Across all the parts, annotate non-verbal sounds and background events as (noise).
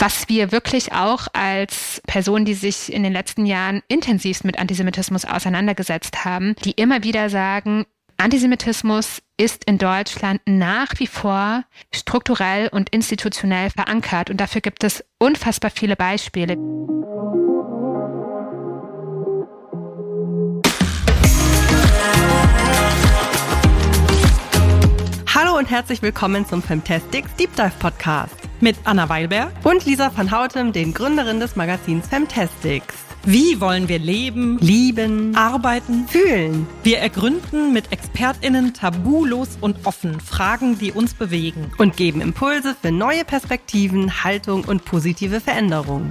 Was wir wirklich auch als Personen, die sich in den letzten Jahren intensivst mit Antisemitismus auseinandergesetzt haben, die immer wieder sagen, Antisemitismus ist in Deutschland nach wie vor strukturell und institutionell verankert und dafür gibt es unfassbar viele Beispiele. Hallo und herzlich willkommen zum Femtastics Deep Dive Podcast mit Anna Weilberg und Lisa van Houtem, den Gründerin des Magazins Femtastics. Wie wollen wir leben, lieben, arbeiten, fühlen? Wir ergründen mit ExpertInnen tabulos und offen Fragen, die uns bewegen. Und geben Impulse für neue Perspektiven, Haltung und positive Veränderungen.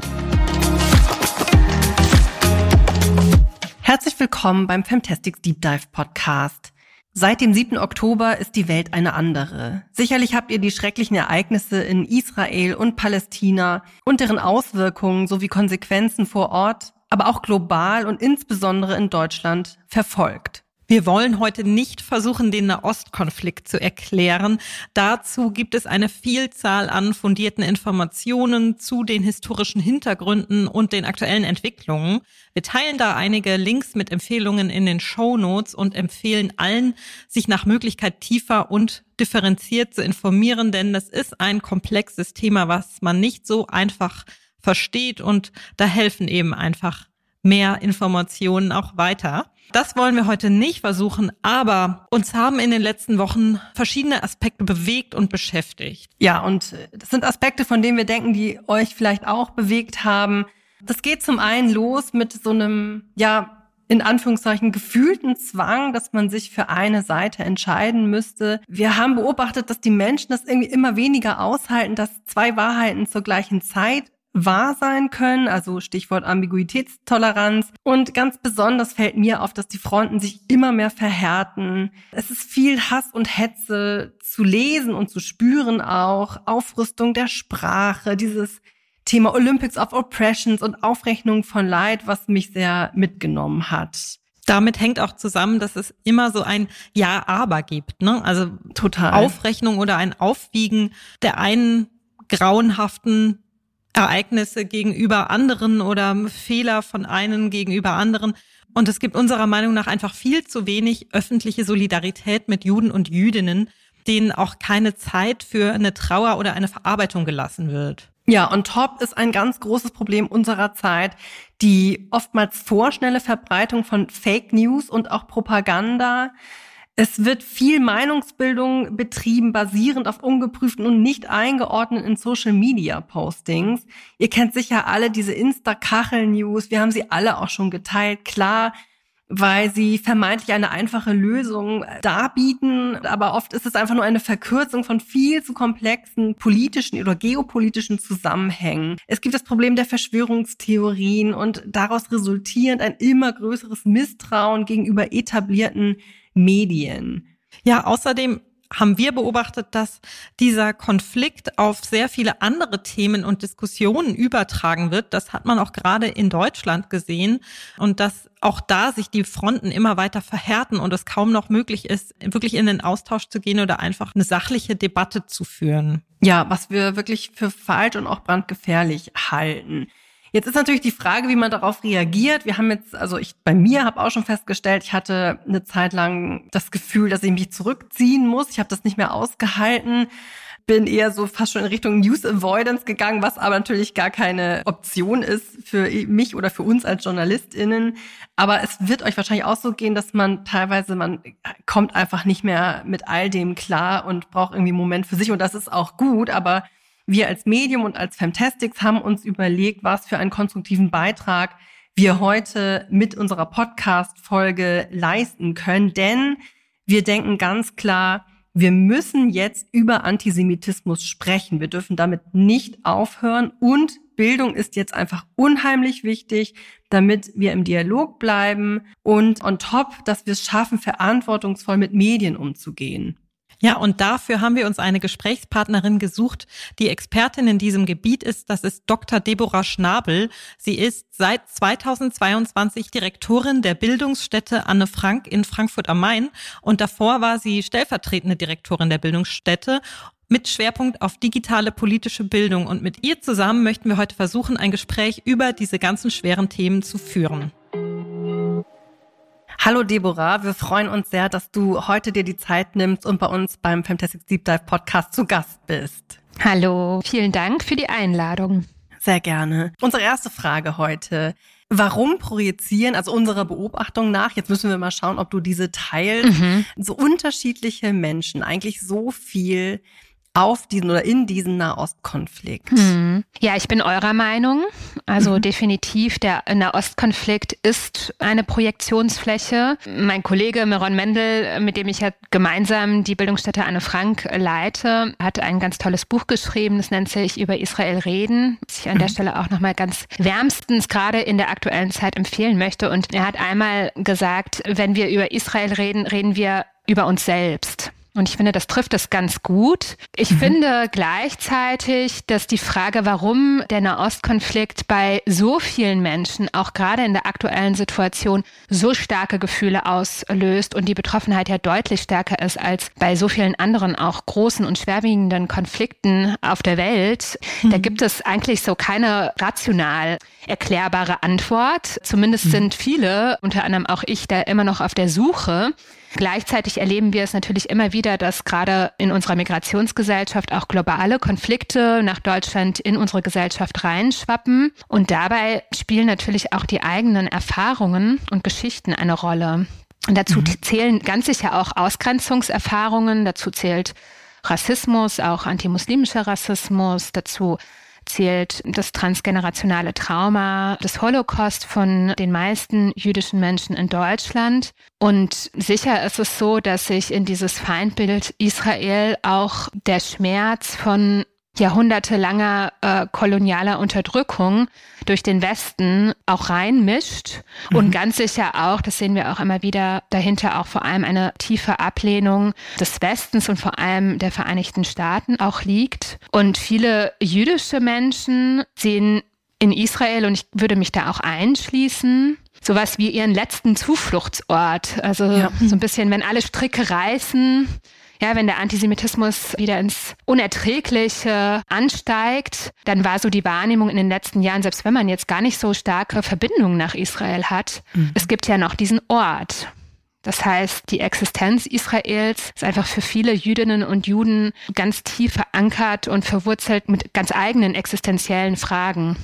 Herzlich willkommen beim Femtastics Deep Dive Podcast. Seit dem 7. Oktober ist die Welt eine andere. Sicherlich habt ihr die schrecklichen Ereignisse in Israel und Palästina und deren Auswirkungen sowie Konsequenzen vor Ort, aber auch global und insbesondere in Deutschland verfolgt. Wir wollen heute nicht versuchen, den Nahostkonflikt zu erklären. Dazu gibt es eine Vielzahl an fundierten Informationen zu den historischen Hintergründen und den aktuellen Entwicklungen. Wir teilen da einige Links mit Empfehlungen in den Show Notes und empfehlen allen, sich nach Möglichkeit tiefer und differenziert zu informieren, denn das ist ein komplexes Thema, was man nicht so einfach versteht und da helfen eben einfach mehr Informationen auch weiter. Das wollen wir heute nicht versuchen, aber uns haben in den letzten Wochen verschiedene Aspekte bewegt und beschäftigt. Ja, und das sind Aspekte, von denen wir denken, die euch vielleicht auch bewegt haben. Das geht zum einen los mit so einem, ja, in Anführungszeichen gefühlten Zwang, dass man sich für eine Seite entscheiden müsste. Wir haben beobachtet, dass die Menschen das irgendwie immer weniger aushalten, dass zwei Wahrheiten zur gleichen Zeit wahr sein können, also Stichwort Ambiguitätstoleranz. Und ganz besonders fällt mir auf, dass die Fronten sich immer mehr verhärten. Es ist viel Hass und Hetze zu lesen und zu spüren auch. Aufrüstung der Sprache, dieses Thema Olympics of Oppressions und Aufrechnung von Leid, was mich sehr mitgenommen hat. Damit hängt auch zusammen, dass es immer so ein Ja-Aber gibt, ne? Also total Aufrechnung oder ein Aufwiegen der einen grauenhaften Ereignisse gegenüber anderen oder Fehler von einen gegenüber anderen. Und es gibt unserer Meinung nach einfach viel zu wenig öffentliche Solidarität mit Juden und Jüdinnen, denen auch keine Zeit für eine Trauer oder eine Verarbeitung gelassen wird. Ja, und top ist ein ganz großes Problem unserer Zeit, die oftmals vorschnelle Verbreitung von Fake News und auch Propaganda. Es wird viel Meinungsbildung betrieben, basierend auf ungeprüften und nicht eingeordneten Social-Media-Postings. Ihr kennt sicher alle diese Insta-Kachel-News. Wir haben sie alle auch schon geteilt. Klar, weil sie vermeintlich eine einfache Lösung darbieten, aber oft ist es einfach nur eine Verkürzung von viel zu komplexen politischen oder geopolitischen Zusammenhängen. Es gibt das Problem der Verschwörungstheorien und daraus resultierend ein immer größeres Misstrauen gegenüber etablierten Medien. Ja, außerdem haben wir beobachtet, dass dieser Konflikt auf sehr viele andere Themen und Diskussionen übertragen wird. Das hat man auch gerade in Deutschland gesehen und dass auch da sich die Fronten immer weiter verhärten und es kaum noch möglich ist, wirklich in den Austausch zu gehen oder einfach eine sachliche Debatte zu führen. Ja, was wir wirklich für falsch und auch brandgefährlich halten. Jetzt ist natürlich die Frage, wie man darauf reagiert. Wir haben jetzt, also ich bei mir habe auch schon festgestellt, ich hatte eine Zeit lang das Gefühl, dass ich mich zurückziehen muss. Ich habe das nicht mehr ausgehalten bin eher so fast schon in Richtung News Avoidance gegangen, was aber natürlich gar keine Option ist für mich oder für uns als JournalistInnen. Aber es wird euch wahrscheinlich auch so gehen, dass man teilweise, man kommt einfach nicht mehr mit all dem klar und braucht irgendwie einen Moment für sich und das ist auch gut, aber wir als Medium und als Fantastics haben uns überlegt, was für einen konstruktiven Beitrag wir heute mit unserer Podcast-Folge leisten können. Denn wir denken ganz klar, wir müssen jetzt über Antisemitismus sprechen. Wir dürfen damit nicht aufhören. Und Bildung ist jetzt einfach unheimlich wichtig, damit wir im Dialog bleiben und on top, dass wir es schaffen, verantwortungsvoll mit Medien umzugehen. Ja, und dafür haben wir uns eine Gesprächspartnerin gesucht, die Expertin in diesem Gebiet ist. Das ist Dr. Deborah Schnabel. Sie ist seit 2022 Direktorin der Bildungsstätte Anne Frank in Frankfurt am Main und davor war sie stellvertretende Direktorin der Bildungsstätte mit Schwerpunkt auf digitale politische Bildung. Und mit ihr zusammen möchten wir heute versuchen, ein Gespräch über diese ganzen schweren Themen zu führen. Hallo Deborah, wir freuen uns sehr, dass du heute dir die Zeit nimmst und bei uns beim Fantastic Deep Dive Podcast zu Gast bist. Hallo, vielen Dank für die Einladung. Sehr gerne. Unsere erste Frage heute. Warum projizieren, also unserer Beobachtung nach, jetzt müssen wir mal schauen, ob du diese teilst, mhm. so unterschiedliche Menschen eigentlich so viel auf diesen oder in diesen Nahostkonflikt. Hm. Ja, ich bin eurer Meinung. Also mhm. definitiv, der Nahostkonflikt ist eine Projektionsfläche. Mein Kollege Meron Mendel, mit dem ich ja gemeinsam die Bildungsstätte Anne Frank leite, hat ein ganz tolles Buch geschrieben. Das nennt sich Über Israel reden, das ich an der mhm. Stelle auch nochmal ganz wärmstens gerade in der aktuellen Zeit empfehlen möchte. Und er hat einmal gesagt, wenn wir über Israel reden, reden wir über uns selbst. Und ich finde, das trifft es ganz gut. Ich mhm. finde gleichzeitig, dass die Frage, warum der Nahostkonflikt bei so vielen Menschen, auch gerade in der aktuellen Situation, so starke Gefühle auslöst und die Betroffenheit ja deutlich stärker ist als bei so vielen anderen auch großen und schwerwiegenden Konflikten auf der Welt, mhm. da gibt es eigentlich so keine rational erklärbare Antwort. Zumindest mhm. sind viele, unter anderem auch ich, da immer noch auf der Suche. Gleichzeitig erleben wir es natürlich immer wieder, dass gerade in unserer Migrationsgesellschaft auch globale Konflikte nach Deutschland in unsere Gesellschaft reinschwappen. Und dabei spielen natürlich auch die eigenen Erfahrungen und Geschichten eine Rolle. Und dazu mhm. zählen ganz sicher auch Ausgrenzungserfahrungen, dazu zählt Rassismus, auch antimuslimischer Rassismus, dazu zählt das transgenerationale Trauma des Holocaust von den meisten jüdischen Menschen in Deutschland. Und sicher ist es so, dass sich in dieses Feindbild Israel auch der Schmerz von jahrhundertelanger äh, kolonialer Unterdrückung durch den Westen auch reinmischt mhm. und ganz sicher auch, das sehen wir auch immer wieder, dahinter auch vor allem eine tiefe Ablehnung des Westens und vor allem der Vereinigten Staaten auch liegt. Und viele jüdische Menschen sehen in Israel, und ich würde mich da auch einschließen, sowas wie ihren letzten Zufluchtsort. Also ja. so ein bisschen, wenn alle Stricke reißen, ja, wenn der Antisemitismus wieder ins Unerträgliche ansteigt, dann war so die Wahrnehmung in den letzten Jahren, selbst wenn man jetzt gar nicht so starke Verbindungen nach Israel hat, mhm. es gibt ja noch diesen Ort. Das heißt, die Existenz Israels ist einfach für viele Jüdinnen und Juden ganz tief verankert und verwurzelt mit ganz eigenen existenziellen Fragen.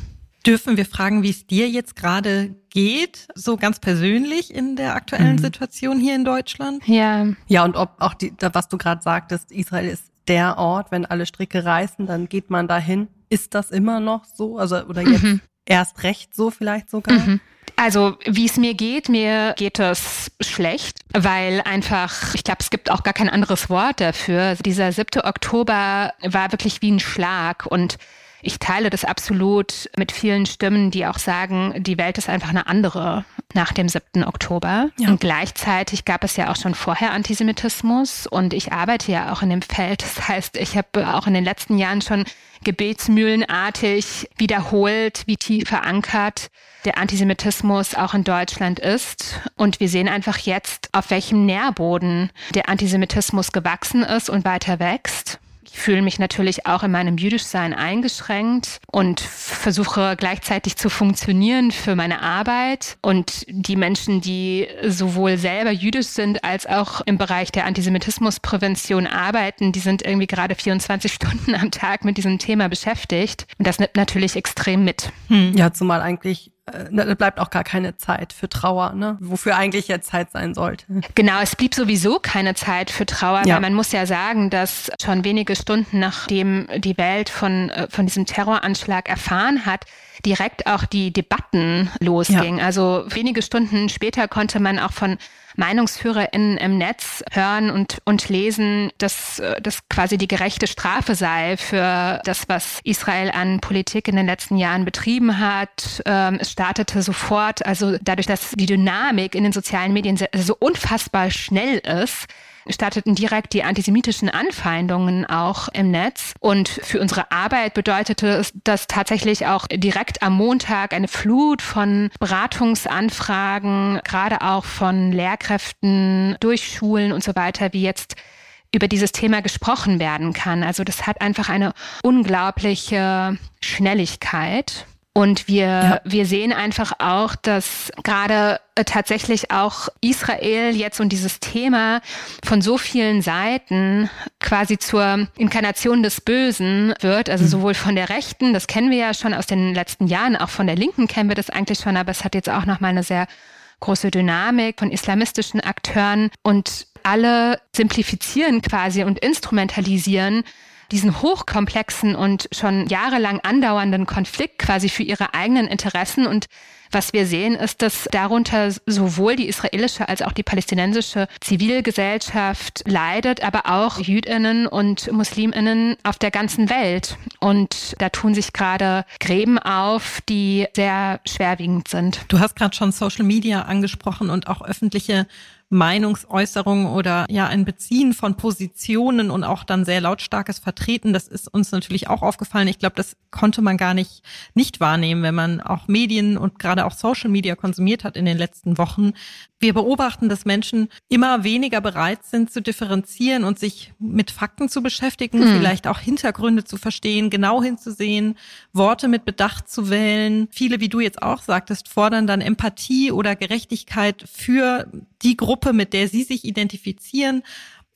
Dürfen wir fragen, wie es dir jetzt gerade geht, so ganz persönlich in der aktuellen mhm. Situation hier in Deutschland? Ja. Ja, und ob auch die, was du gerade sagtest, Israel ist der Ort, wenn alle Stricke reißen, dann geht man dahin. Ist das immer noch so? Also, oder jetzt mhm. erst recht so vielleicht sogar? Mhm. Also wie es mir geht, mir geht es schlecht, weil einfach, ich glaube, es gibt auch gar kein anderes Wort dafür. Dieser 7. Oktober war wirklich wie ein Schlag und ich teile das absolut mit vielen Stimmen, die auch sagen, die Welt ist einfach eine andere nach dem 7. Oktober. Ja. Und gleichzeitig gab es ja auch schon vorher Antisemitismus und ich arbeite ja auch in dem Feld. Das heißt, ich habe auch in den letzten Jahren schon gebetsmühlenartig wiederholt, wie tief verankert der Antisemitismus auch in Deutschland ist. Und wir sehen einfach jetzt, auf welchem Nährboden der Antisemitismus gewachsen ist und weiter wächst. Ich fühle mich natürlich auch in meinem Jüdischsein eingeschränkt und versuche gleichzeitig zu funktionieren für meine Arbeit. Und die Menschen, die sowohl selber jüdisch sind als auch im Bereich der Antisemitismusprävention arbeiten, die sind irgendwie gerade 24 (laughs) Stunden am Tag mit diesem Thema beschäftigt. Und das nimmt natürlich extrem mit. Hm. Ja, zumal eigentlich da bleibt auch gar keine Zeit für Trauer, ne? wofür eigentlich jetzt Zeit sein sollte. Genau, es blieb sowieso keine Zeit für Trauer, ja. weil man muss ja sagen, dass schon wenige Stunden nachdem die Welt von, äh, von diesem Terroranschlag erfahren hat, direkt auch die Debatten losgingen. Ja. Also wenige Stunden später konnte man auch von MeinungsführerInnen im Netz hören und, und lesen, dass das quasi die gerechte Strafe sei für das, was Israel an Politik in den letzten Jahren betrieben hat. Ähm, es startete sofort, also dadurch, dass die Dynamik in den sozialen Medien so unfassbar schnell ist, starteten direkt die antisemitischen Anfeindungen auch im Netz. Und für unsere Arbeit bedeutete es, dass tatsächlich auch direkt am Montag eine Flut von Beratungsanfragen, gerade auch von Lehrkräften durch Schulen und so weiter, wie jetzt über dieses Thema gesprochen werden kann. Also das hat einfach eine unglaubliche Schnelligkeit. Und wir, ja. wir sehen einfach auch, dass gerade äh, tatsächlich auch Israel jetzt und dieses Thema von so vielen Seiten quasi zur Inkarnation des Bösen wird, also mhm. sowohl von der Rechten, das kennen wir ja schon aus den letzten Jahren, auch von der Linken kennen wir das eigentlich schon, aber es hat jetzt auch nochmal eine sehr große Dynamik von islamistischen Akteuren und alle simplifizieren quasi und instrumentalisieren diesen hochkomplexen und schon jahrelang andauernden Konflikt quasi für ihre eigenen Interessen und was wir sehen, ist, dass darunter sowohl die israelische als auch die palästinensische Zivilgesellschaft leidet, aber auch Jüdinnen und Musliminnen auf der ganzen Welt. Und da tun sich gerade Gräben auf, die sehr schwerwiegend sind. Du hast gerade schon Social Media angesprochen und auch öffentliche Meinungsäußerung oder ja ein Beziehen von Positionen und auch dann sehr lautstarkes Vertreten. Das ist uns natürlich auch aufgefallen. Ich glaube, das konnte man gar nicht nicht wahrnehmen, wenn man auch Medien und gerade auch Social Media konsumiert hat in den letzten Wochen. Wir beobachten, dass Menschen immer weniger bereit sind zu differenzieren und sich mit Fakten zu beschäftigen, hm. vielleicht auch Hintergründe zu verstehen, genau hinzusehen, Worte mit Bedacht zu wählen. Viele, wie du jetzt auch sagtest, fordern dann Empathie oder Gerechtigkeit für die Gruppe, mit der sie sich identifizieren,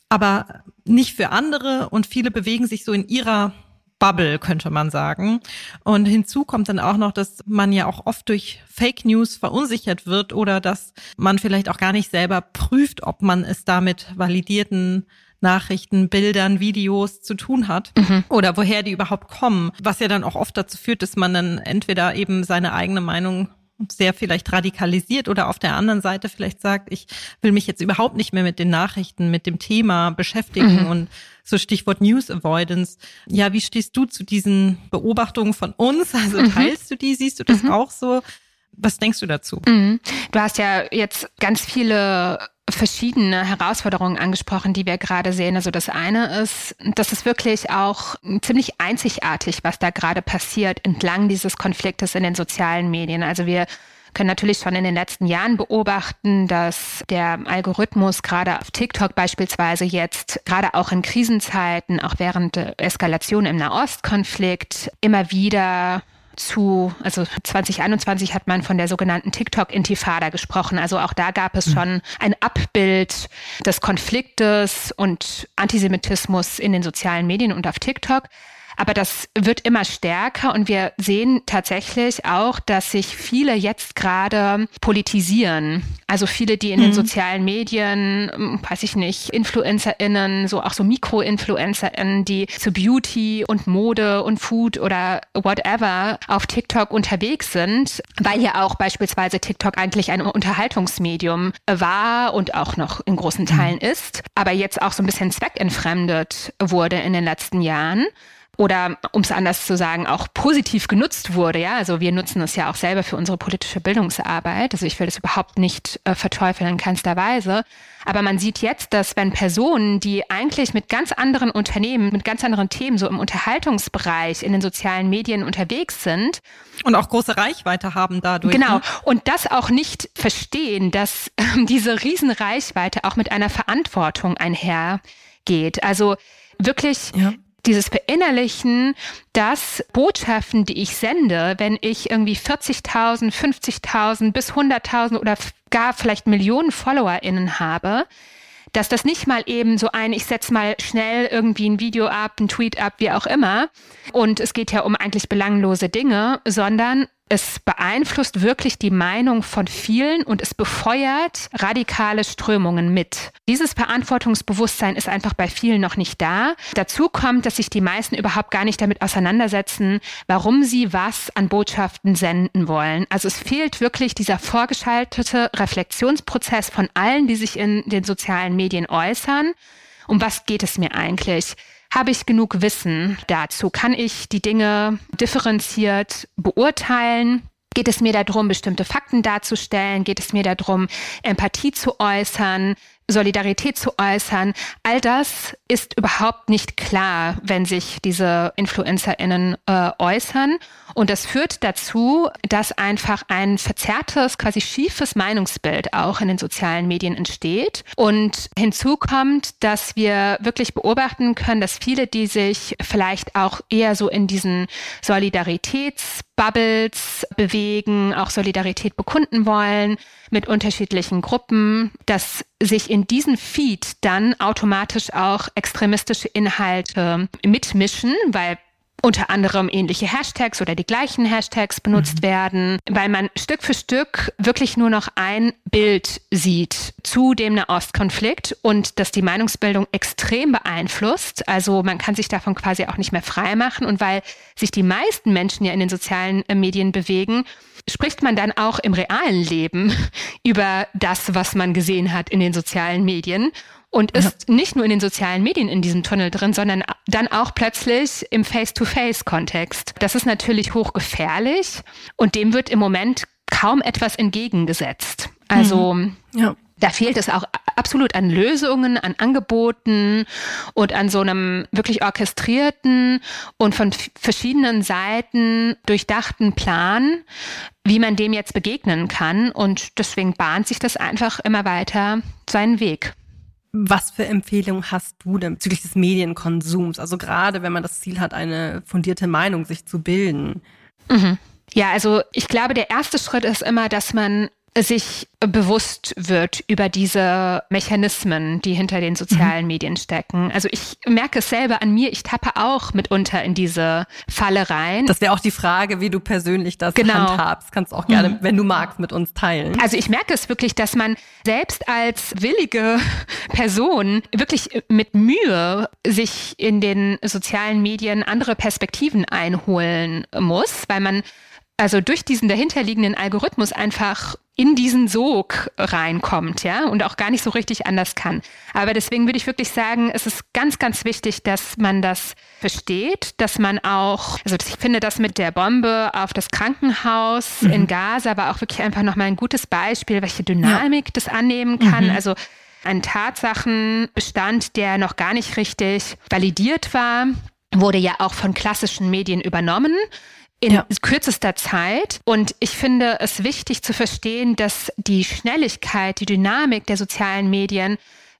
aber nicht für andere. Und viele bewegen sich so in ihrer Bubble, könnte man sagen. Und hinzu kommt dann auch noch, dass man ja auch oft durch Fake News verunsichert wird oder dass man vielleicht auch gar nicht selber prüft, ob man es damit validierten Nachrichten, Bildern, Videos zu tun hat mhm. oder woher die überhaupt kommen, was ja dann auch oft dazu führt, dass man dann entweder eben seine eigene Meinung sehr vielleicht radikalisiert oder auf der anderen Seite vielleicht sagt, ich will mich jetzt überhaupt nicht mehr mit den Nachrichten, mit dem Thema beschäftigen mhm. und so Stichwort News Avoidance. Ja, wie stehst du zu diesen Beobachtungen von uns? (laughs) Also mhm. teilst du die? Siehst du das mhm. auch so? Was denkst du dazu? Mhm. Du hast ja jetzt ganz viele verschiedene Herausforderungen angesprochen, die wir gerade sehen. Also das eine ist, das ist wirklich auch ziemlich einzigartig, was da gerade passiert entlang dieses Konfliktes in den sozialen Medien. Also wir können natürlich schon in den letzten Jahren beobachten, dass der Algorithmus gerade auf TikTok beispielsweise jetzt, gerade auch in Krisenzeiten, auch während der Eskalation im Nahostkonflikt, immer wieder zu, also 2021 hat man von der sogenannten TikTok-Intifada gesprochen. Also auch da gab es hm. schon ein Abbild des Konfliktes und Antisemitismus in den sozialen Medien und auf TikTok. Aber das wird immer stärker und wir sehen tatsächlich auch, dass sich viele jetzt gerade politisieren. Also viele, die in mhm. den sozialen Medien, hm, weiß ich nicht, InfluencerInnen, so auch so Mikro-InfluencerInnen, die zu Beauty und Mode und Food oder whatever auf TikTok unterwegs sind, weil ja auch beispielsweise TikTok eigentlich ein Unterhaltungsmedium war und auch noch in großen mhm. Teilen ist, aber jetzt auch so ein bisschen zweckentfremdet wurde in den letzten Jahren oder um es anders zu sagen, auch positiv genutzt wurde. Ja, also wir nutzen es ja auch selber für unsere politische Bildungsarbeit. Also ich will das überhaupt nicht äh, verteufeln in keinster Weise. Aber man sieht jetzt, dass wenn Personen, die eigentlich mit ganz anderen Unternehmen, mit ganz anderen Themen, so im Unterhaltungsbereich, in den sozialen Medien unterwegs sind. Und auch große Reichweite haben dadurch. Genau. Ne? Und das auch nicht verstehen, dass äh, diese Riesenreichweite auch mit einer Verantwortung einhergeht. Also wirklich ja dieses Verinnerlichen, dass Botschaften, die ich sende, wenn ich irgendwie 40.000, 50.000 bis 100.000 oder gar vielleicht Millionen FollowerInnen habe, dass das nicht mal eben so ein, ich setze mal schnell irgendwie ein Video ab, ein Tweet ab, wie auch immer. Und es geht ja um eigentlich belanglose Dinge, sondern es beeinflusst wirklich die Meinung von vielen und es befeuert radikale Strömungen mit. Dieses Verantwortungsbewusstsein ist einfach bei vielen noch nicht da. Dazu kommt, dass sich die meisten überhaupt gar nicht damit auseinandersetzen, warum sie was an Botschaften senden wollen. Also es fehlt wirklich dieser vorgeschaltete Reflexionsprozess von allen, die sich in den sozialen Medien äußern. Um was geht es mir eigentlich? Habe ich genug Wissen dazu? Kann ich die Dinge differenziert beurteilen? Geht es mir darum, bestimmte Fakten darzustellen? Geht es mir darum, Empathie zu äußern? Solidarität zu äußern. All das ist überhaupt nicht klar, wenn sich diese InfluencerInnen äh, äußern. Und das führt dazu, dass einfach ein verzerrtes, quasi schiefes Meinungsbild auch in den sozialen Medien entsteht. Und hinzu kommt, dass wir wirklich beobachten können, dass viele, die sich vielleicht auch eher so in diesen Solidaritätsbubbles bewegen, auch Solidarität bekunden wollen mit unterschiedlichen Gruppen, dass sich in diesen Feed dann automatisch auch extremistische Inhalte mitmischen, weil unter anderem ähnliche Hashtags oder die gleichen Hashtags benutzt mhm. werden, weil man Stück für Stück wirklich nur noch ein Bild sieht zu dem Nahostkonflikt und das die Meinungsbildung extrem beeinflusst. Also man kann sich davon quasi auch nicht mehr frei machen und weil sich die meisten Menschen ja in den sozialen äh, Medien bewegen, spricht man dann auch im realen Leben (laughs) über das, was man gesehen hat in den sozialen Medien und ist ja. nicht nur in den sozialen Medien in diesem Tunnel drin, sondern dann auch plötzlich im Face-to-Face-Kontext. Das ist natürlich hochgefährlich und dem wird im Moment kaum etwas entgegengesetzt. Also mhm. ja. da fehlt es auch absolut an Lösungen, an Angeboten und an so einem wirklich orchestrierten und von verschiedenen Seiten durchdachten Plan, wie man dem jetzt begegnen kann. Und deswegen bahnt sich das einfach immer weiter seinen Weg. Was für Empfehlungen hast du denn bezüglich des Medienkonsums? Also gerade wenn man das Ziel hat, eine fundierte Meinung sich zu bilden. Mhm. Ja, also ich glaube, der erste Schritt ist immer, dass man sich bewusst wird über diese Mechanismen, die hinter den sozialen mhm. Medien stecken. Also ich merke es selber an mir, ich tappe auch mitunter in diese Falle rein. Das wäre auch die Frage, wie du persönlich das genau. handhabst. Kannst auch gerne, mhm. wenn du magst, mit uns teilen. Also ich merke es wirklich, dass man selbst als willige (laughs) Person wirklich mit Mühe sich in den sozialen Medien andere Perspektiven einholen muss, weil man also durch diesen dahinterliegenden Algorithmus einfach in diesen Sog reinkommt, ja, und auch gar nicht so richtig anders kann. Aber deswegen würde ich wirklich sagen, es ist ganz, ganz wichtig, dass man das versteht, dass man auch, also ich finde das mit der Bombe auf das Krankenhaus mhm. in Gaza war auch wirklich einfach nochmal ein gutes Beispiel, welche Dynamik ja. das annehmen kann. Mhm. Also ein Tatsachenbestand, der noch gar nicht richtig validiert war, wurde ja auch von klassischen Medien übernommen in ja. kürzester Zeit. Und ich finde es wichtig zu verstehen, dass die Schnelligkeit, die Dynamik der sozialen Medien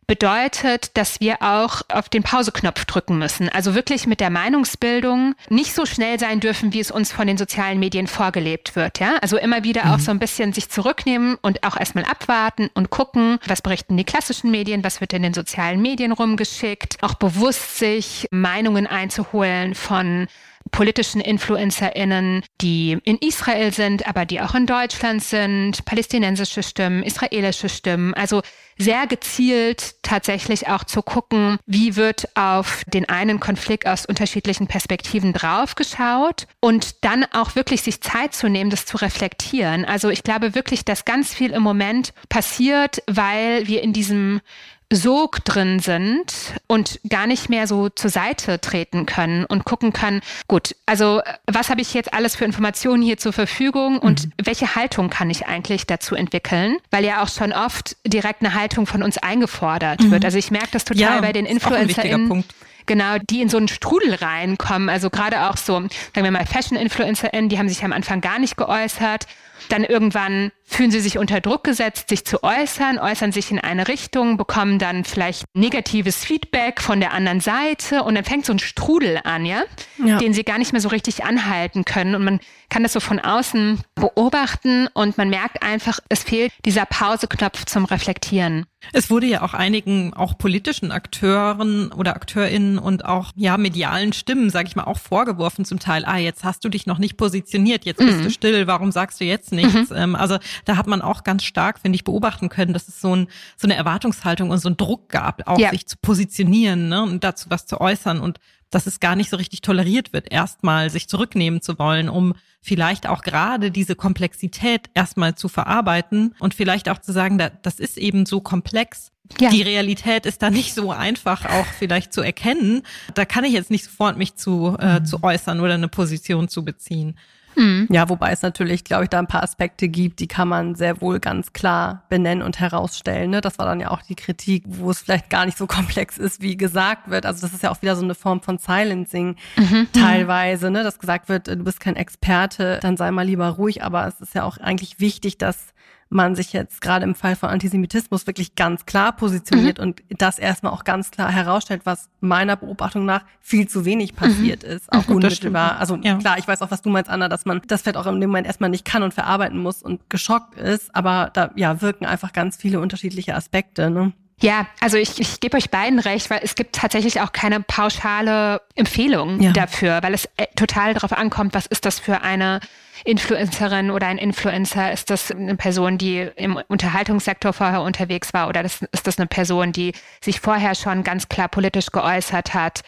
bedeutet, dass wir auch auf den Pauseknopf drücken müssen. Also wirklich mit der Meinungsbildung nicht so schnell sein dürfen, wie es uns von den sozialen Medien vorgelebt wird. Ja, also immer wieder mhm. auch so ein bisschen sich zurücknehmen und auch erstmal abwarten und gucken, was berichten die klassischen Medien, was wird in den sozialen Medien rumgeschickt. Auch bewusst sich Meinungen einzuholen von politischen InfluencerInnen, die in Israel sind, aber die auch in Deutschland sind, palästinensische Stimmen, israelische Stimmen. Also sehr gezielt tatsächlich auch zu gucken, wie wird auf den einen Konflikt aus unterschiedlichen Perspektiven draufgeschaut und dann auch wirklich sich Zeit zu nehmen, das zu reflektieren. Also ich glaube wirklich, dass ganz viel im Moment passiert, weil wir in diesem Sog drin sind und gar nicht mehr so zur Seite treten können und gucken können, gut, also was habe ich jetzt alles für Informationen hier zur Verfügung und mhm. welche Haltung kann ich eigentlich dazu entwickeln? Weil ja auch schon oft direkt eine Haltung von uns eingefordert mhm. wird. Also ich merke das total ja, bei den InfluencerInnen genau, die in so einen Strudel reinkommen. Also gerade auch so, sagen wir mal, Fashion-InfluencerInnen, die haben sich am Anfang gar nicht geäußert dann irgendwann fühlen sie sich unter Druck gesetzt, sich zu äußern, äußern sich in eine Richtung, bekommen dann vielleicht negatives Feedback von der anderen Seite und dann fängt so ein Strudel an, ja, ja. den sie gar nicht mehr so richtig anhalten können. Und man kann das so von außen beobachten und man merkt einfach, es fehlt dieser Pauseknopf zum Reflektieren. Es wurde ja auch einigen auch politischen Akteuren oder Akteurinnen und auch ja medialen Stimmen, sage ich mal, auch vorgeworfen zum Teil, ah, jetzt hast du dich noch nicht positioniert, jetzt bist mhm. du still, warum sagst du jetzt nichts? Mhm. Ähm, also da hat man auch ganz stark, finde ich, beobachten können, dass es so, ein, so eine Erwartungshaltung und so einen Druck gab, auch ja. sich zu positionieren ne, und dazu was zu äußern und dass es gar nicht so richtig toleriert wird, erstmal sich zurücknehmen zu wollen, um vielleicht auch gerade diese Komplexität erstmal zu verarbeiten und vielleicht auch zu sagen, das ist eben so komplex. Ja. Die Realität ist da nicht so einfach auch vielleicht zu erkennen. Da kann ich jetzt nicht sofort mich zu, äh, mhm. zu äußern oder eine Position zu beziehen. Mhm. Ja, wobei es natürlich, glaube ich, da ein paar Aspekte gibt, die kann man sehr wohl ganz klar benennen und herausstellen. Ne? Das war dann ja auch die Kritik, wo es vielleicht gar nicht so (laughs) komplex ist, wie gesagt wird. Also das ist ja auch wieder so eine Form von Silencing mhm. teilweise, ne? dass gesagt wird, du bist kein Experte, dann sei mal lieber ruhig. Aber es ist ja auch eigentlich wichtig, dass man sich jetzt gerade im Fall von Antisemitismus wirklich ganz klar positioniert mhm. und das erstmal auch ganz klar herausstellt, was meiner Beobachtung nach viel zu wenig passiert mhm. ist, auch unmittelbar. Also ja. klar, ich weiß auch, was du meinst, Anna, dass man das vielleicht auch in dem Moment erstmal nicht kann und verarbeiten muss und geschockt ist, aber da ja wirken einfach ganz viele unterschiedliche Aspekte. Ne? Ja, also ich, ich gebe euch beiden recht, weil es gibt tatsächlich auch keine pauschale Empfehlung ja. dafür, weil es äh, total darauf ankommt, was ist das für eine Influencerin oder ein Influencer? Ist das eine Person, die im Unterhaltungssektor vorher unterwegs war oder ist das eine Person, die sich vorher schon ganz klar politisch geäußert hat?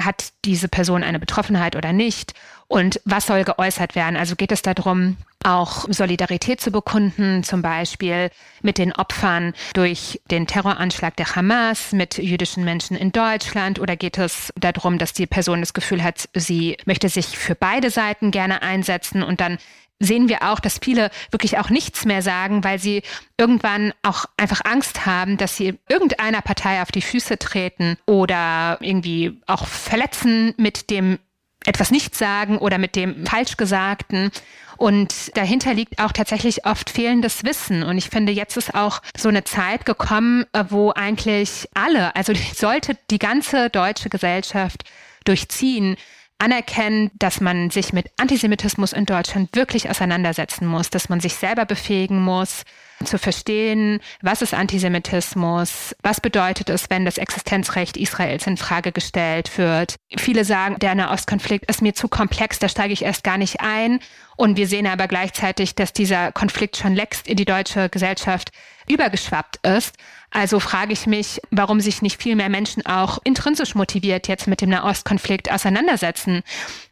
Hat diese Person eine Betroffenheit oder nicht? Und was soll geäußert werden? Also geht es darum, auch Solidarität zu bekunden, zum Beispiel mit den Opfern durch den Terroranschlag der Hamas, mit jüdischen Menschen in Deutschland? Oder geht es darum, dass die Person das Gefühl hat, sie möchte sich für beide Seiten gerne einsetzen und dann sehen wir auch, dass viele wirklich auch nichts mehr sagen, weil sie irgendwann auch einfach Angst haben, dass sie irgendeiner Partei auf die Füße treten oder irgendwie auch verletzen mit dem etwas nicht sagen oder mit dem Falschgesagten. Und dahinter liegt auch tatsächlich oft fehlendes Wissen. Und ich finde, jetzt ist auch so eine Zeit gekommen, äh, wo eigentlich alle, also (laughs) sollte die ganze deutsche Gesellschaft durchziehen, anerkennen, dass man sich mit Antisemitismus in Deutschland wirklich auseinandersetzen muss, dass man sich selber befähigen muss, zu verstehen, was ist Antisemitismus, was bedeutet es, wenn das Existenzrecht Israels in Frage gestellt wird. Viele sagen, der Nahostkonflikt ist mir zu komplex, da steige ich erst gar nicht ein. Und wir sehen aber gleichzeitig, dass dieser Konflikt schon längst in die deutsche Gesellschaft übergeschwappt ist. Also frage ich mich, warum sich nicht viel mehr Menschen auch intrinsisch motiviert jetzt mit dem Nahostkonflikt auseinandersetzen,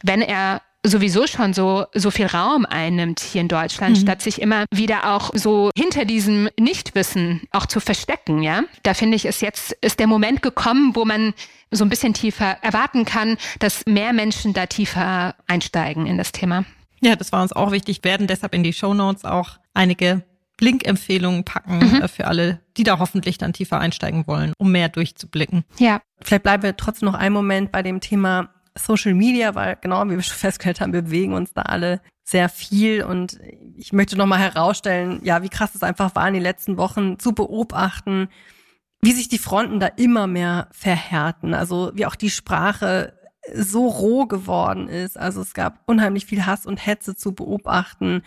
wenn er sowieso schon so, so viel Raum einnimmt hier in Deutschland, mhm. statt sich immer wieder auch so hinter diesem Nichtwissen auch zu verstecken, ja. Da finde ich, ist jetzt, ist der Moment gekommen, wo man so ein bisschen tiefer erwarten kann, dass mehr Menschen da tiefer einsteigen in das Thema. Ja, das war uns auch wichtig, werden deshalb in die Show Notes auch einige Link-Empfehlungen packen mhm. Äh, für alle, die da hoffentlich dann tiefer einsteigen wollen, um mehr durchzublicken. Ja. Vielleicht bleiben wir trotzdem noch einen Moment bei dem Thema Social Media, weil genau wie wir schon (laughs) festgestellt haben, wir bewegen uns da alle sehr viel und ich möchte nochmal herausstellen, ja, wie krass es einfach war in den letzten Wochen zu beobachten, wie sich die Fronten da immer mehr verhärten, also wie auch die Sprache so roh geworden ist. Also es gab unheimlich viel Hass und Hetze zu beobachten.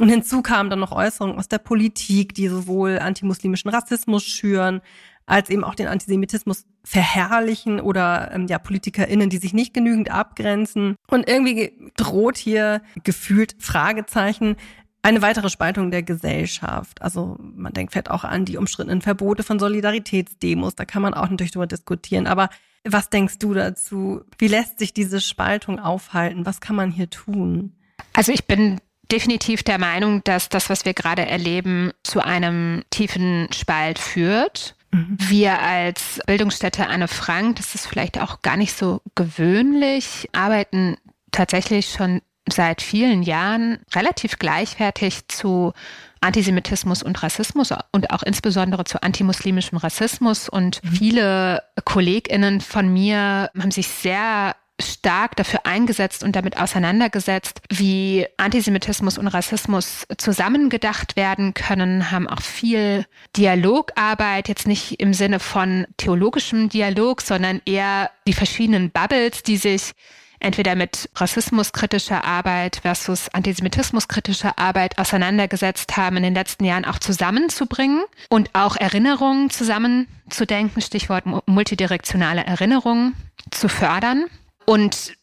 Und hinzu kamen dann noch Äußerungen aus der Politik, die sowohl antimuslimischen Rassismus schüren, als eben auch den Antisemitismus verherrlichen oder ähm, ja PolitikerInnen, die sich nicht genügend abgrenzen. Und irgendwie droht hier gefühlt Fragezeichen eine weitere Spaltung der Gesellschaft. Also man denkt vielleicht auch an die umstrittenen Verbote von Solidaritätsdemos, da kann man auch natürlich drüber diskutieren. Aber was denkst du dazu? Wie lässt sich diese Spaltung aufhalten? Was kann man hier tun? Also ich bin definitiv der Meinung, dass das, was wir gerade erleben, zu einem tiefen Spalt führt. Mhm. Wir als Bildungsstätte Anne Frank, das ist vielleicht auch gar nicht so gewöhnlich, arbeiten tatsächlich schon seit vielen Jahren relativ gleichwertig zu Antisemitismus und Rassismus und auch insbesondere zu antimuslimischem Rassismus. Und mhm. viele KollegInnen von mir haben sich sehr stark dafür eingesetzt und damit auseinandergesetzt, wie Antisemitismus und Rassismus zusammengedacht werden können, haben auch viel Dialogarbeit, jetzt nicht im Sinne von theologischem Dialog, sondern eher die verschiedenen Bubbles, die sich entweder mit rassismuskritischer Arbeit versus antisemitismuskritischer Arbeit auseinandergesetzt haben, in den letzten Jahren auch zusammenzubringen und auch Erinnerungen zusammenzudenken, Stichwort multidirektionale Erinnerungen zu fördern. Und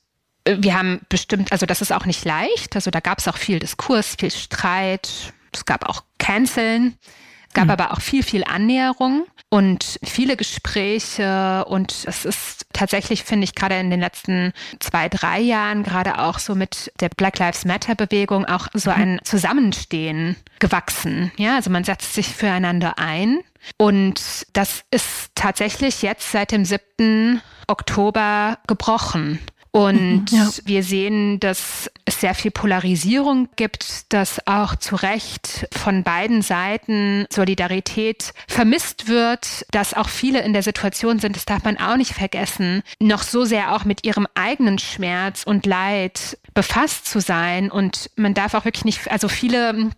äh, wir haben bestimmt, also das ist auch nicht leicht, also da gab es auch viel Diskurs, viel Streit, es gab auch Canceln, es gab mhm. aber auch viel, viel Annäherung und viele Gespräche und es ist tatsächlich, finde ich, gerade in den letzten zwei, drei Jahren, gerade auch so mit der Black Lives Matter Bewegung auch so mhm. ein Zusammenstehen gewachsen. Ja, also man setzt sich füreinander ein und das ist tatsächlich jetzt seit dem 7. Oktober gebrochen. Und mhm, ja. wir sehen, dass es sehr viel Polarisierung gibt, dass auch zu Recht von beiden Seiten Solidarität vermisst wird, dass auch viele in der Situation sind, das darf man auch nicht vergessen, noch so sehr auch mit ihrem eigenen Schmerz und Leid befasst zu sein. Und man darf auch wirklich nicht, also viele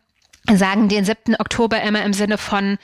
sagen den 7. Oktober immer im Sinne von,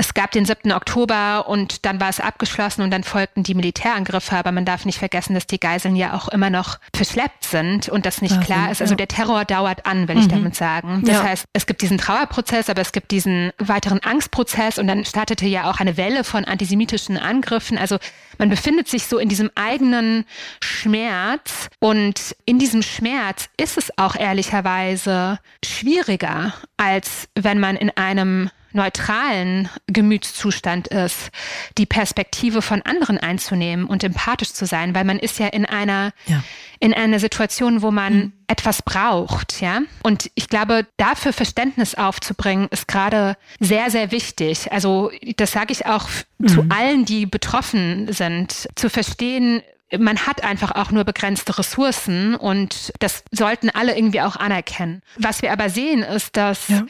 es gab den 7. Oktober und dann war es abgeschlossen und dann folgten die Militärangriffe. Aber man darf nicht vergessen, dass die Geiseln ja auch immer noch verschleppt sind und das nicht das klar ist. Also der Terror dauert an, will mhm. ich damit sagen. Das ja. heißt, es gibt diesen Trauerprozess, aber es gibt diesen weiteren Angstprozess und dann startete ja auch eine Welle von antisemitischen Angriffen. Also man befindet sich so in diesem eigenen Schmerz und in diesem Schmerz ist es auch ehrlicherweise schwieriger, als wenn man in einem neutralen Gemütszustand ist, die Perspektive von anderen einzunehmen und empathisch zu sein, weil man ist ja in einer, ja. in einer Situation, wo man mhm. etwas braucht, ja. Und ich glaube, dafür Verständnis aufzubringen, ist gerade sehr, sehr wichtig. Also, das sage ich auch mhm. zu allen, die betroffen sind, zu verstehen, man hat einfach auch nur begrenzte Ressourcen und das sollten alle irgendwie auch anerkennen. Was wir aber sehen, ist, dass ja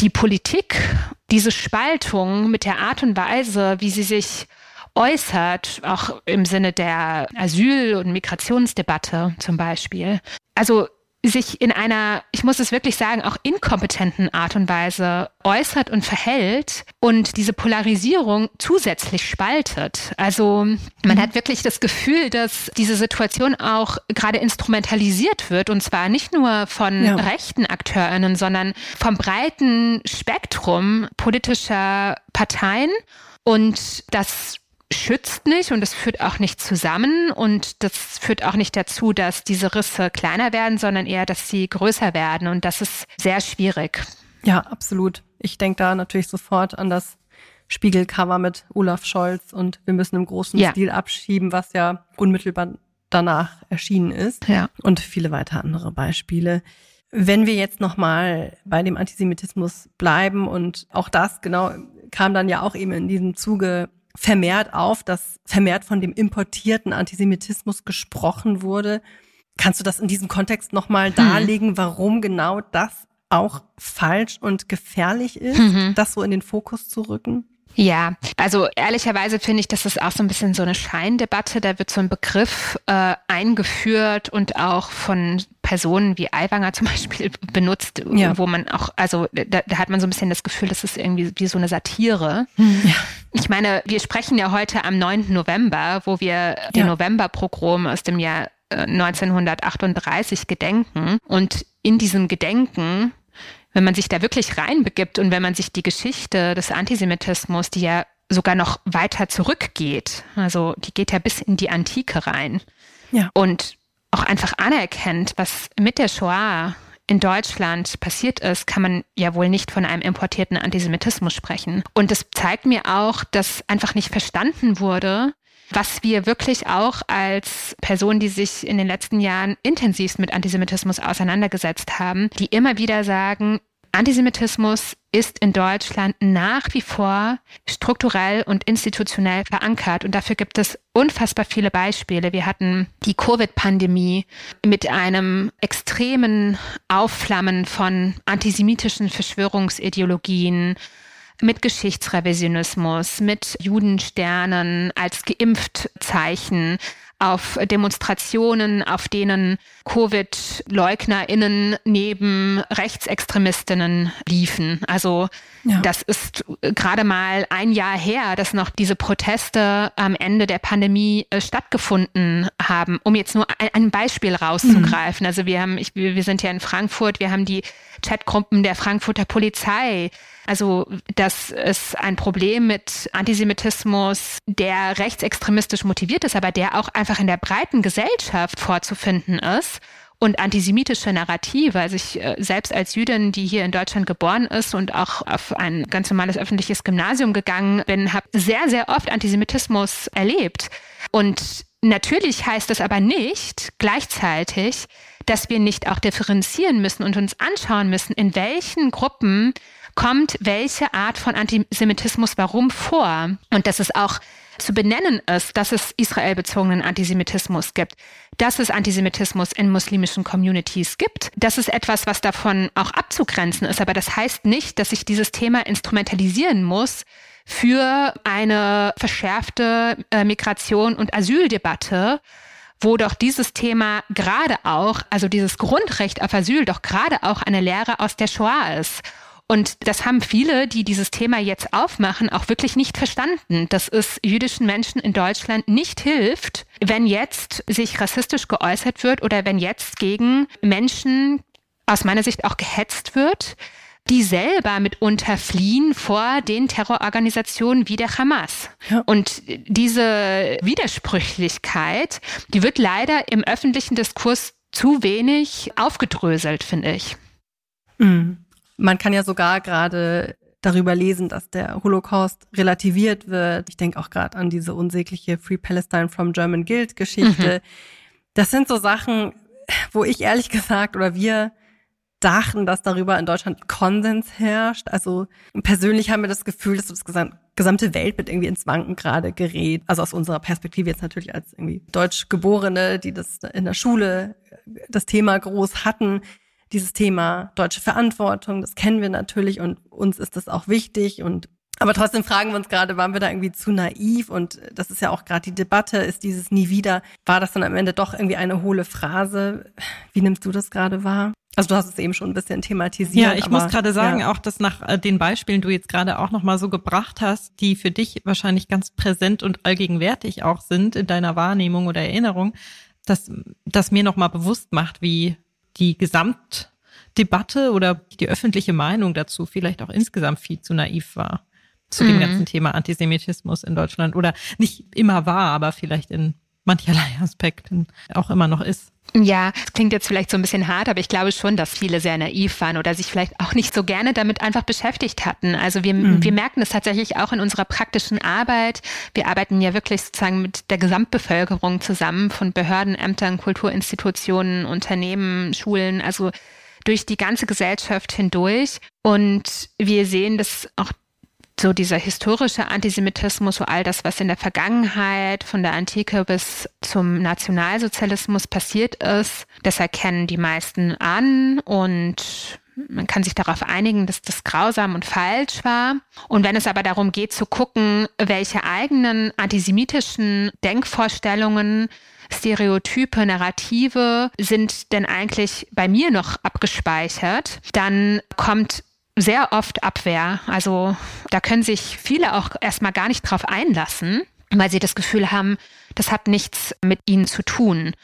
die Politik diese Spaltung mit der Art und Weise, wie sie sich äußert, auch im Sinne der Asyl- und Migrationsdebatte zum Beispiel. Also sich in einer, ich muss es wirklich sagen, auch inkompetenten Art und Weise äußert und verhält und diese Polarisierung zusätzlich spaltet. Also man hat wirklich das Gefühl, dass diese Situation auch gerade instrumentalisiert wird und zwar nicht nur von ja. rechten Akteurinnen, sondern vom breiten Spektrum politischer Parteien und das schützt nicht und es führt auch nicht zusammen und das führt auch nicht dazu, dass diese Risse kleiner werden, sondern eher, dass sie größer werden und das ist sehr schwierig. Ja, absolut. Ich denke da natürlich sofort an das Spiegelcover mit Olaf Scholz und wir müssen im großen ja. Stil abschieben, was ja unmittelbar danach erschienen ist ja. und viele weitere andere Beispiele. Wenn wir jetzt nochmal bei dem Antisemitismus bleiben und auch das genau kam dann ja auch eben in diesem Zuge vermehrt auf, dass vermehrt von dem importierten Antisemitismus gesprochen wurde. Kannst du das in diesem Kontext nochmal hm. darlegen, warum genau das auch falsch und gefährlich ist, mhm. das so in den Fokus zu rücken? Ja, also ehrlicherweise finde ich, das ist auch so ein bisschen so eine Scheindebatte. Da wird so ein Begriff äh, eingeführt und auch von Personen wie Aiwanger zum (laughs) Beispiel benutzt, ja. wo man auch, also da, da, hat man so ein bisschen das Gefühl, das ist irgendwie wie so eine Satire. Hm. Ja. Ich meine, wir sprechen ja heute am 9. November, wo wir ja. den Novemberpogrom aus dem Jahr 1938 äh, gedenken. Und in diesem Gedenken wenn man sich da wirklich reinbegibt und wenn man sich die Geschichte des Antisemitismus, die ja sogar noch weiter zurückgeht, also die geht ja bis in die Antike rein ja. und auch einfach anerkennt, was mit der Shoah in Deutschland passiert ist, kann man ja wohl nicht von einem importierten Antisemitismus sprechen. Und das zeigt mir auch, dass einfach nicht verstanden wurde, was wir wirklich auch als Personen, die sich in den letzten Jahren intensivst mit Antisemitismus auseinandergesetzt haben, die immer wieder sagen, Antisemitismus ist in Deutschland nach wie vor strukturell und institutionell verankert. Und dafür gibt es unfassbar viele Beispiele. Wir hatten die Covid-Pandemie mit einem extremen Aufflammen von antisemitischen Verschwörungsideologien, mit Geschichtsrevisionismus, mit Judensternen als geimpft Zeichen, auf Demonstrationen, auf denen Covid-LeugnerInnen neben Rechtsextremistinnen liefen. Also ja. das ist gerade mal ein Jahr her, dass noch diese Proteste am Ende der Pandemie äh, stattgefunden haben, um jetzt nur ein, ein Beispiel rauszugreifen. Mhm. Also wir haben, ich, wir sind ja in Frankfurt, wir haben die Chatgruppen der Frankfurter Polizei. Also das ist ein Problem mit Antisemitismus, der rechtsextremistisch motiviert ist, aber der auch einfach in der breiten Gesellschaft vorzufinden ist und antisemitische Narrative. Also ich äh, selbst als Jüdin, die hier in Deutschland geboren ist und auch auf ein ganz normales öffentliches Gymnasium gegangen bin, habe sehr, sehr oft Antisemitismus erlebt. Und natürlich heißt das aber nicht gleichzeitig, dass wir nicht auch differenzieren müssen und uns anschauen müssen, in welchen Gruppen kommt welche Art von Antisemitismus warum vor. Und dass es auch zu benennen ist, dass es israelbezogenen Antisemitismus gibt, dass es Antisemitismus in muslimischen Communities gibt. Das ist etwas, was davon auch abzugrenzen ist. Aber das heißt nicht, dass ich dieses Thema instrumentalisieren muss für eine verschärfte äh, Migration und Asyldebatte, wo doch dieses Thema gerade auch, also dieses Grundrecht auf Asyl doch gerade auch eine Lehre aus der Shoah ist. Und das haben viele, die dieses Thema jetzt aufmachen, auch wirklich nicht verstanden, dass es jüdischen Menschen in Deutschland nicht hilft, wenn jetzt sich rassistisch geäußert wird oder wenn jetzt gegen Menschen aus meiner Sicht auch gehetzt wird, die selber mitunter fliehen vor den Terrororganisationen wie der Hamas. Ja. Und diese Widersprüchlichkeit, die wird leider im öffentlichen Diskurs zu wenig aufgedröselt, finde ich. Mhm. Man kann ja sogar gerade darüber lesen, dass der Holocaust relativiert wird. Ich denke auch gerade an diese unsägliche Free Palestine from German Guild Geschichte. Mhm. Das sind so Sachen, wo ich ehrlich gesagt oder wir dachten, dass darüber in Deutschland Konsens herrscht. Also persönlich haben wir das Gefühl, dass das gesamte Weltbild irgendwie ins Wanken gerade gerät. Also aus unserer Perspektive jetzt natürlich als irgendwie Deutschgeborene, die das in der Schule das Thema groß hatten dieses Thema deutsche Verantwortung, das kennen wir natürlich und uns ist das auch wichtig und aber trotzdem fragen wir uns gerade, waren wir da irgendwie zu naiv? Und das ist ja auch gerade die Debatte, ist dieses nie wieder, war das dann am Ende doch irgendwie eine hohle Phrase? Wie nimmst du das gerade wahr? Also du hast es eben schon ein bisschen thematisiert. Ja, ich aber, muss gerade sagen, ja. auch dass nach äh, den Beispielen du jetzt gerade auch nochmal so gebracht hast, die für dich wahrscheinlich ganz präsent und allgegenwärtig auch sind in deiner Wahrnehmung oder Erinnerung, dass das mir nochmal bewusst macht, wie die Gesamtdebatte oder die öffentliche Meinung dazu vielleicht auch insgesamt viel zu naiv war zu mhm. dem ganzen Thema Antisemitismus in Deutschland oder nicht immer war, aber vielleicht in mancherlei (laughs) Aspekten auch immer noch ist. Ja, es klingt jetzt vielleicht so ein bisschen hart, aber ich glaube schon, dass viele sehr naiv waren oder sich vielleicht auch nicht so gerne damit einfach beschäftigt hatten. Also wir, mhm. wir merken es tatsächlich auch in unserer praktischen Arbeit. Wir arbeiten ja wirklich sozusagen mit der Gesamtbevölkerung zusammen von Behörden, Ämtern, Kulturinstitutionen, Unternehmen, Schulen, also durch die ganze Gesellschaft hindurch. Und wir sehen dass auch so dieser historische Antisemitismus, so all das, was in der Vergangenheit von der Antike bis zum Nationalsozialismus passiert ist, das erkennen die meisten an und man kann sich darauf einigen, dass das grausam und falsch war. Und wenn es aber darum geht zu gucken, welche eigenen antisemitischen Denkvorstellungen Stereotype, Narrative sind denn eigentlich bei mir noch abgespeichert, dann kommt sehr oft Abwehr. Also da können sich viele auch erstmal gar nicht drauf einlassen, weil sie das Gefühl haben, das hat nichts mit ihnen zu tun.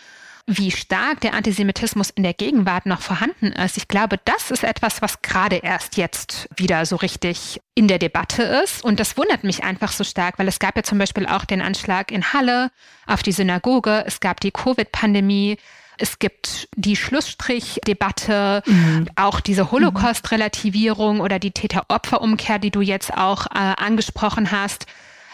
Wie stark der Antisemitismus in der Gegenwart noch vorhanden ist, ich glaube, das ist etwas, was gerade erst jetzt wieder so richtig in der Debatte ist. Und das wundert mich einfach so stark, weil es gab ja zum Beispiel auch den Anschlag in Halle auf die Synagoge, es gab die Covid-Pandemie, es gibt die Schlussstrichdebatte, mhm. auch diese Holocaust-Relativierung oder die Täter-Opfer-Umkehr, die du jetzt auch äh, angesprochen hast.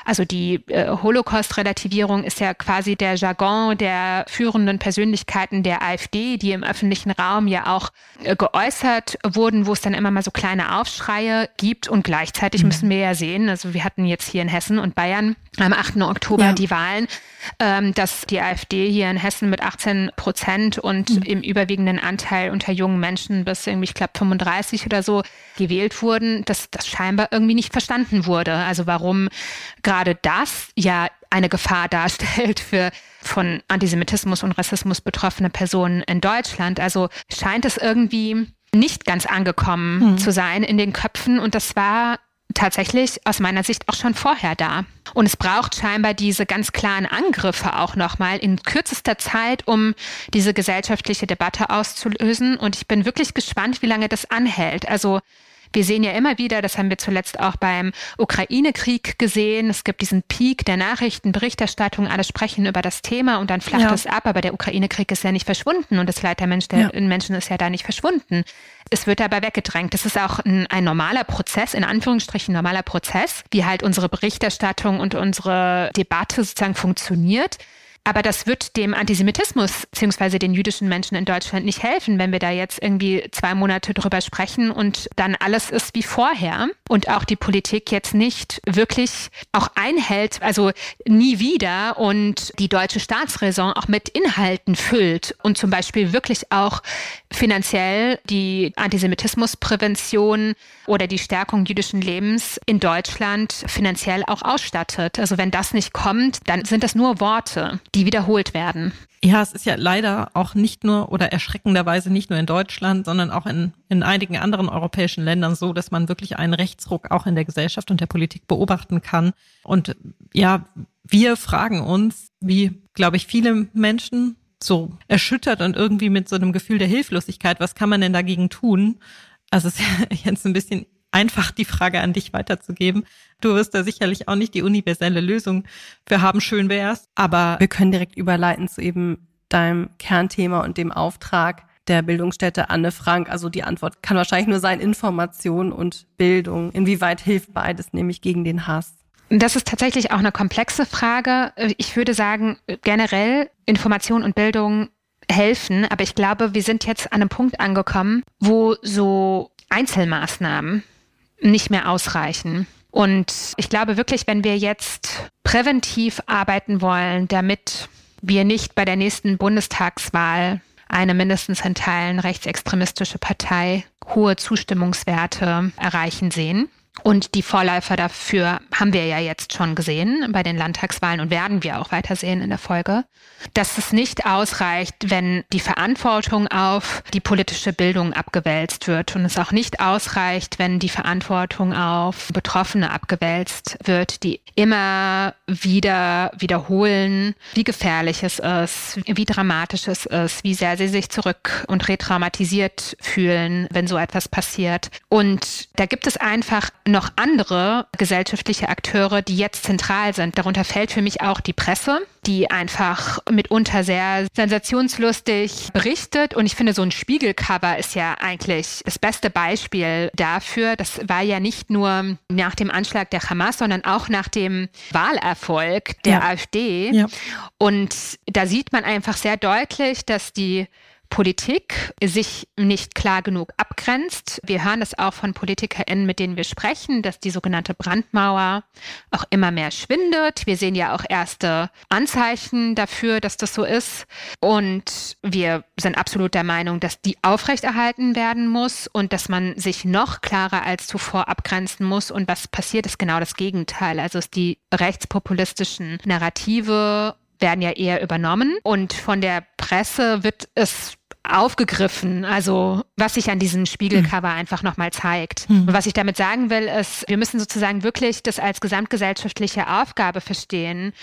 Also die äh, Holocaust-Relativierung ist ja quasi der Jargon der führenden Persönlichkeiten der AfD, die im öffentlichen Raum ja auch äh, geäußert wurden, wo es dann immer mal so kleine Aufschreie gibt. Und gleichzeitig mhm. müssen wir ja sehen, also wir hatten jetzt hier in Hessen und Bayern am 8. Oktober ja. die Wahlen, ähm, dass die AfD hier in Hessen mit 18 Prozent und mhm. im überwiegenden Anteil unter jungen Menschen bis irgendwie, ich glaube, 35 oder so gewählt wurden, dass das scheinbar irgendwie nicht verstanden wurde. Also warum gerade das ja eine Gefahr (laughs) darstellt für von Antisemitismus und Rassismus betroffene Personen in Deutschland. Also scheint es irgendwie nicht ganz angekommen mhm. zu sein in den Köpfen. Und das war tatsächlich aus meiner Sicht auch schon vorher da. Und es braucht scheinbar diese ganz klaren Angriffe auch nochmal in kürzester Zeit, um diese gesellschaftliche Debatte auszulösen. Und ich bin wirklich gespannt, wie lange das anhält. Also wir sehen ja immer wieder, das haben wir zuletzt auch beim Ukraine-Krieg gesehen, es gibt diesen Peak der Nachrichtenberichterstattung, alle sprechen über das Thema und dann flacht ja. es ab, aber der Ukraine-Krieg ist ja nicht verschwunden und das Leid der Mensch, der ja. Menschen ist ja da nicht verschwunden. Es wird aber weggedrängt. Das ist auch ein, ein normaler Prozess, in Anführungsstrichen normaler Prozess, wie halt unsere Berichterstattung und unsere Debatte sozusagen funktioniert. Aber das wird dem Antisemitismus bzw. den jüdischen Menschen in Deutschland nicht helfen, wenn wir da jetzt irgendwie zwei Monate drüber sprechen und dann alles ist wie vorher und auch die Politik jetzt nicht wirklich auch einhält, also nie wieder und die deutsche Staatsräson auch mit Inhalten füllt und zum Beispiel wirklich auch finanziell die Antisemitismusprävention oder die Stärkung jüdischen Lebens in Deutschland finanziell auch ausstattet. Also wenn das nicht kommt, dann sind das nur Worte die wiederholt werden. Ja, es ist ja leider auch nicht nur oder erschreckenderweise nicht nur in Deutschland, sondern auch in, in einigen anderen europäischen Ländern so, dass man wirklich einen Rechtsruck auch in der Gesellschaft und der Politik beobachten kann. Und ja, wir fragen uns, wie, glaube ich, viele Menschen so erschüttert und irgendwie mit so einem Gefühl der Hilflosigkeit, was kann man denn dagegen tun? Also es ist (laughs) jetzt ein bisschen einfach die Frage an dich weiterzugeben. Du wirst da sicherlich auch nicht die universelle Lösung für haben, schön wär's. Aber wir können direkt überleiten zu eben deinem Kernthema und dem Auftrag der Bildungsstätte Anne Frank. Also die Antwort kann wahrscheinlich nur sein Information und Bildung. Inwieweit hilft beides nämlich gegen den Hass? Das ist tatsächlich auch eine komplexe Frage. Ich würde sagen, generell Information und Bildung helfen, aber ich glaube, wir sind jetzt an einem Punkt angekommen, wo so Einzelmaßnahmen nicht mehr ausreichen. Und ich glaube wirklich, wenn wir jetzt präventiv arbeiten wollen, damit wir nicht bei der nächsten Bundestagswahl eine mindestens in Teilen rechtsextremistische Partei hohe Zustimmungswerte erreichen sehen, und die Vorläufer dafür haben wir ja jetzt schon gesehen bei den Landtagswahlen und werden wir auch weiter sehen in der Folge, dass es nicht ausreicht, wenn die Verantwortung auf die politische Bildung abgewälzt wird und es auch nicht ausreicht, wenn die Verantwortung auf Betroffene abgewälzt wird, die immer wieder wiederholen, wie gefährlich es ist, wie dramatisch es ist, wie sehr sie sich zurück und retraumatisiert fühlen, wenn so etwas passiert. Und da gibt es einfach noch andere gesellschaftliche Akteure, die jetzt zentral sind. Darunter fällt für mich auch die Presse, die einfach mitunter sehr sensationslustig berichtet. Und ich finde, so ein Spiegelcover ist ja eigentlich das beste Beispiel dafür. Das war ja nicht nur nach dem Anschlag der Hamas, sondern auch nach dem Wahlerfolg der ja. AfD. Ja. Und da sieht man einfach sehr deutlich, dass die Politik sich nicht klar genug abgrenzt. Wir hören das auch von PolitikerInnen, mit denen wir sprechen, dass die sogenannte Brandmauer auch immer mehr schwindet. Wir sehen ja auch erste Anzeichen dafür, dass das so ist. Und wir sind absolut der Meinung, dass die aufrechterhalten werden muss und dass man sich noch klarer als zuvor abgrenzen muss. Und was passiert, ist genau das Gegenteil. Also ist die rechtspopulistischen Narrative werden ja eher übernommen und von der Presse wird es aufgegriffen, also was sich an diesem Spiegelcover mhm. einfach nochmal zeigt. Mhm. Und was ich damit sagen will, ist, wir müssen sozusagen wirklich das als gesamtgesellschaftliche Aufgabe verstehen,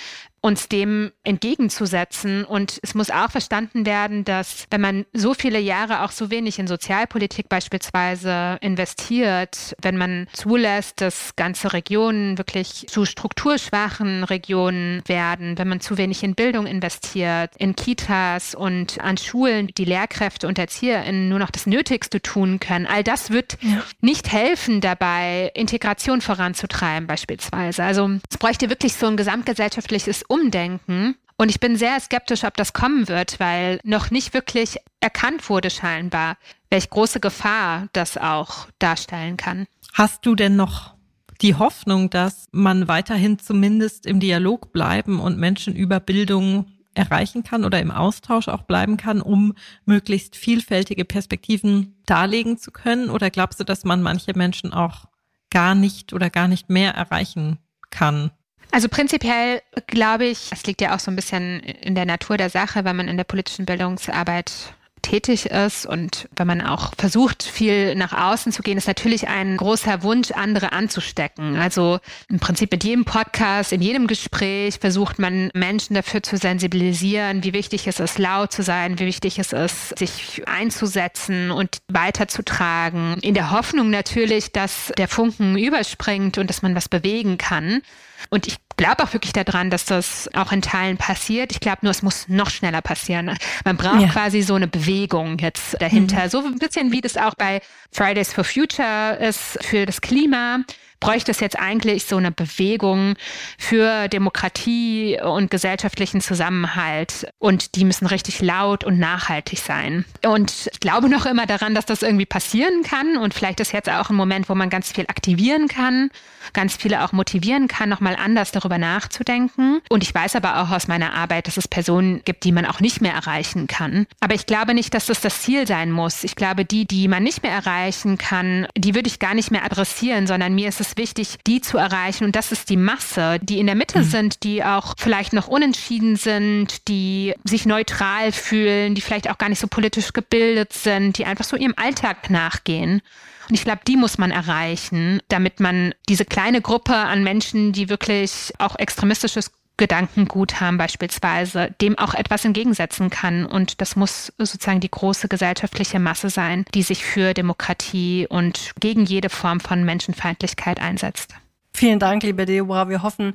uns dem entgegenzusetzen. Und es muss auch verstanden werden, dass wenn man so viele Jahre auch so wenig in Sozialpolitik beispielsweise investiert, wenn man zulässt, dass ganze Regionen wirklich zu strukturschwachen Regionen werden, wenn man zu wenig in Bildung investiert, in Kitas und an Schulen, die Lehrkräfte und ErzieherInnen nur noch das Nötigste tun können, all das wird ja. nicht helfen dabei, Integration voranzutreiben beispielsweise. Also es bräuchte wirklich so ein gesamtgesellschaftliches Umdenken. Und ich bin sehr skeptisch, ob das kommen wird, weil noch nicht wirklich erkannt wurde scheinbar, welche große Gefahr das auch darstellen kann. Hast du denn noch die Hoffnung, dass man weiterhin zumindest im Dialog bleiben und Menschen über Bildung erreichen kann oder im Austausch auch bleiben kann, um möglichst vielfältige Perspektiven darlegen zu können? Oder glaubst du, dass man manche Menschen auch gar nicht oder gar nicht mehr erreichen kann? Also prinzipiell glaube ich, es liegt ja auch so ein bisschen in der Natur der Sache, wenn man in der politischen Bildungsarbeit tätig ist und wenn man auch versucht, viel nach außen zu gehen, ist natürlich ein großer Wunsch, andere anzustecken. Also im Prinzip mit jedem Podcast, in jedem Gespräch versucht man Menschen dafür zu sensibilisieren, wie wichtig es ist, laut zu sein, wie wichtig es ist, sich einzusetzen und weiterzutragen. In der Hoffnung natürlich, dass der Funken überspringt und dass man was bewegen kann. Und ich glaube auch wirklich daran, dass das auch in Teilen passiert. Ich glaube nur, es muss noch schneller passieren. Man braucht ja. quasi so eine Bewegung jetzt dahinter. Mhm. So ein bisschen wie das auch bei Fridays for Future ist für das Klima bräuchte es jetzt eigentlich so eine Bewegung für Demokratie und gesellschaftlichen Zusammenhalt. Und die müssen richtig laut und nachhaltig sein. Und ich glaube noch immer daran, dass das irgendwie passieren kann. Und vielleicht ist jetzt auch ein Moment, wo man ganz viel aktivieren kann, ganz viele auch motivieren kann, nochmal anders darüber nachzudenken. Und ich weiß aber auch aus meiner Arbeit, dass es Personen gibt, die man auch nicht mehr erreichen kann. Aber ich glaube nicht, dass das das Ziel sein muss. Ich glaube, die, die man nicht mehr erreichen kann, die würde ich gar nicht mehr adressieren, sondern mir ist es wichtig, die zu erreichen. Und das ist die Masse, die in der Mitte mhm. sind, die auch vielleicht noch unentschieden sind, die sich neutral fühlen, die vielleicht auch gar nicht so politisch gebildet sind, die einfach so ihrem Alltag nachgehen. Und ich glaube, die muss man erreichen, damit man diese kleine Gruppe an Menschen, die wirklich auch extremistisches Gedankengut haben beispielsweise, dem auch etwas entgegensetzen kann. Und das muss sozusagen die große gesellschaftliche Masse sein, die sich für Demokratie und gegen jede Form von Menschenfeindlichkeit einsetzt. Vielen Dank, liebe Deborah. Wir hoffen,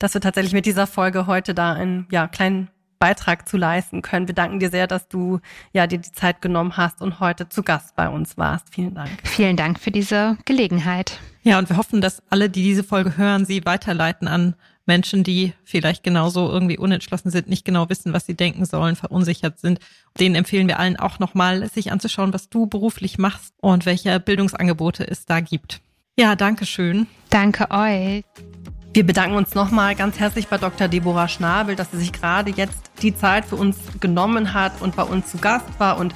dass wir tatsächlich mit dieser Folge heute da einen ja, kleinen Beitrag zu leisten können. Wir danken dir sehr, dass du ja dir die Zeit genommen hast und heute zu Gast bei uns warst. Vielen Dank. Vielen Dank für diese Gelegenheit. Ja, und wir hoffen, dass alle, die diese Folge hören, sie weiterleiten an Menschen, die vielleicht genauso irgendwie unentschlossen sind, nicht genau wissen, was sie denken sollen, verunsichert sind. Denen empfehlen wir allen auch nochmal, sich anzuschauen, was du beruflich machst und welche Bildungsangebote es da gibt. Ja, danke schön. Danke euch. Wir bedanken uns nochmal ganz herzlich bei Dr. Deborah Schnabel, dass sie sich gerade jetzt die Zeit für uns genommen hat und bei uns zu Gast war und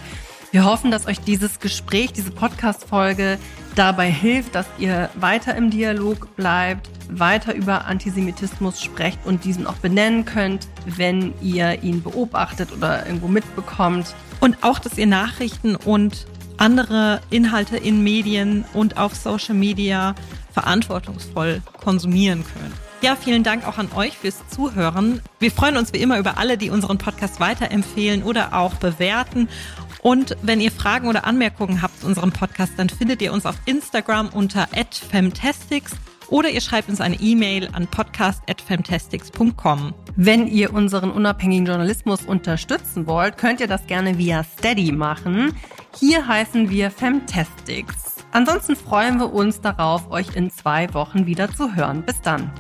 wir hoffen, dass euch dieses Gespräch, diese Podcast-Folge dabei hilft, dass ihr weiter im Dialog bleibt, weiter über Antisemitismus sprecht und diesen auch benennen könnt, wenn ihr ihn beobachtet oder irgendwo mitbekommt. Und auch, dass ihr Nachrichten und andere Inhalte in Medien und auf Social Media verantwortungsvoll konsumieren könnt. Ja, vielen Dank auch an euch fürs Zuhören. Wir freuen uns wie immer über alle, die unseren Podcast weiterempfehlen oder auch bewerten. Und wenn ihr Fragen oder Anmerkungen habt zu unserem Podcast, dann findet ihr uns auf Instagram unter @femtastics oder ihr schreibt uns eine E-Mail an podcast@femtastics.com. Wenn ihr unseren unabhängigen Journalismus unterstützen wollt, könnt ihr das gerne via Steady machen. Hier heißen wir Femtastics. Ansonsten freuen wir uns darauf, euch in zwei Wochen wieder zu hören. Bis dann.